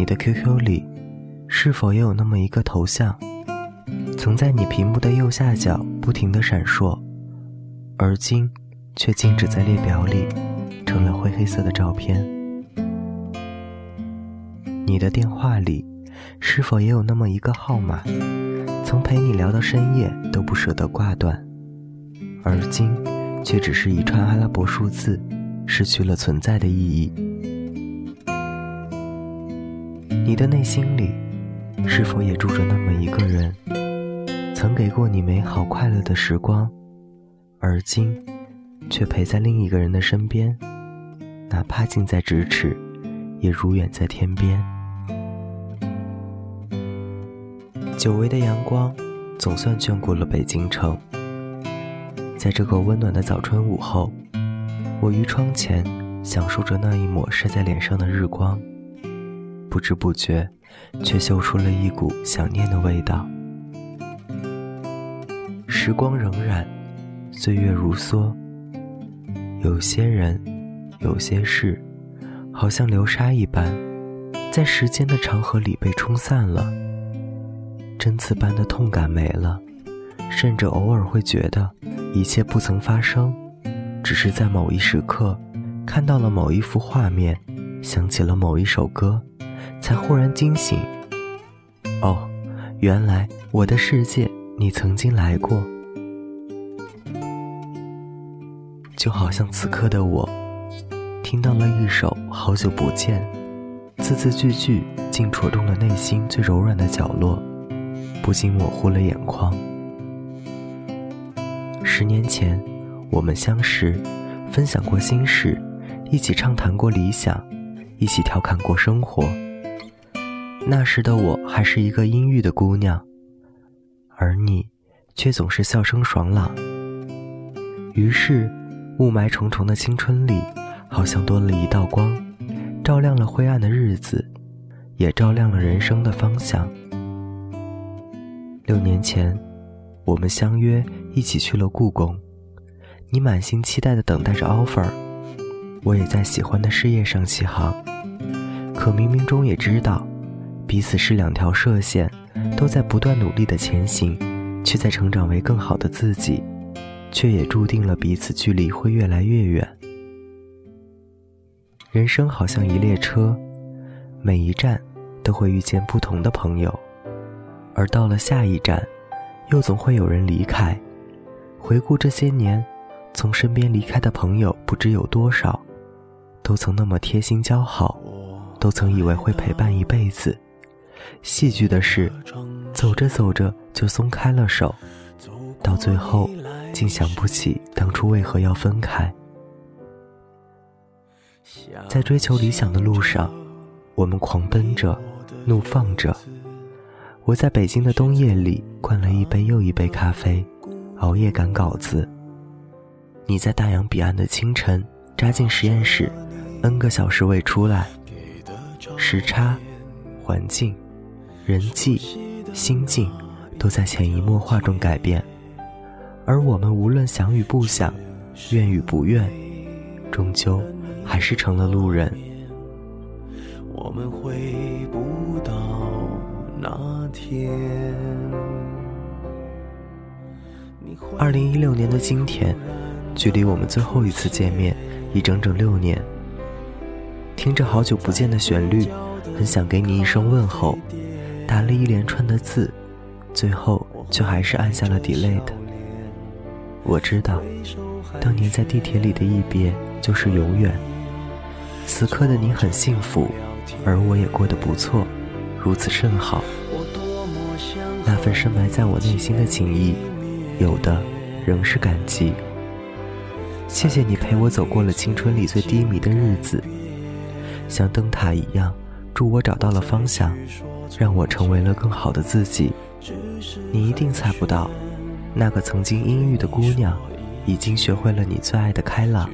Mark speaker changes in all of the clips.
Speaker 1: 你的 QQ 里，是否也有那么一个头像，曾在你屏幕的右下角不停的闪烁，而今却静止在列表里，成了灰黑色的照片？你的电话里，是否也有那么一个号码，曾陪你聊到深夜都不舍得挂断，而今却只是一串阿拉伯数字，失去了存在的意义？你的内心里，是否也住着那么一个人，曾给过你美好快乐的时光，而今，却陪在另一个人的身边，哪怕近在咫尺，也如远在天边。久违的阳光，总算眷顾了北京城。在这个温暖的早春午后，我于窗前享受着那一抹晒在脸上的日光。不知不觉，却嗅出了一股想念的味道。时光荏苒，岁月如梭。有些人，有些事，好像流沙一般，在时间的长河里被冲散了。针刺般的痛感没了，甚至偶尔会觉得一切不曾发生，只是在某一时刻，看到了某一幅画面，想起了某一首歌。才忽然惊醒，哦，原来我的世界你曾经来过，就好像此刻的我，听到了一首《好久不见》，字字句句竟戳中了内心最柔软的角落，不禁模糊了眼眶。十年前，我们相识，分享过心事，一起畅谈过理想，一起调侃过生活。那时的我还是一个阴郁的姑娘，而你，却总是笑声爽朗。于是，雾霾重重的青春里，好像多了一道光，照亮了灰暗的日子，也照亮了人生的方向。六年前，我们相约一起去了故宫，你满心期待的等待着 offer，我也在喜欢的事业上起航，可冥冥中也知道。彼此是两条射线，都在不断努力的前行，却在成长为更好的自己，却也注定了彼此距离会越来越远。人生好像一列车，每一站都会遇见不同的朋友，而到了下一站，又总会有人离开。回顾这些年，从身边离开的朋友不知有多少，都曾那么贴心交好，都曾以为会陪伴一辈子。戏剧的是，走着走着就松开了手，到最后竟想不起当初为何要分开。在追求理想的路上，我们狂奔着，怒放着。我在北京的冬夜里灌了一杯又一杯咖啡，熬夜赶稿子。你在大洋彼岸的清晨扎进实验室，n 个小时未出来。时差，环境。人际、心境，都在潜移默化中改变，而我们无论想与不想，愿与不愿，终究还是成了路人。我们回不到那天。二零一六年的今天，距离我们最后一次见面已整整六年。听着好久不见的旋律，很想给你一声问候。打了一连串的字，最后却还是按下了 delete。我知道，当年在地铁里的一别就是永远。此刻的你很幸福，而我也过得不错，如此甚好。那份深埋在我内心的情谊，有的仍是感激。谢谢你陪我走过了青春里最低迷的日子，像灯塔一样，助我找到了方向。让我成为了更好的自己。你一定猜不到，那个曾经阴郁的姑娘，已经学会了你最爱的开朗。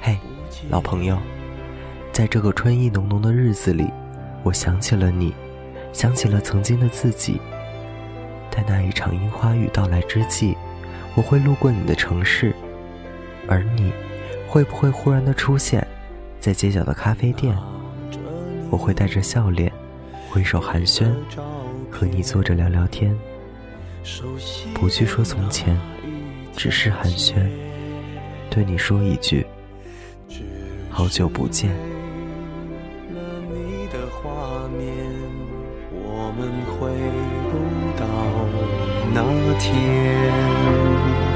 Speaker 1: 嘿，老朋友，在这个春意浓浓的日子里，我想起了你，想起了曾经的自己。在那一场樱花雨到来之际，我会路过你的城市。而你，会不会忽然的出现在街角的咖啡店？我会带着笑脸，挥手寒暄，和你坐着聊聊天，不去说从前，只是寒暄，对你说一句：好久不见。
Speaker 2: 那天。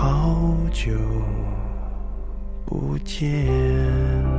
Speaker 2: 好久不见。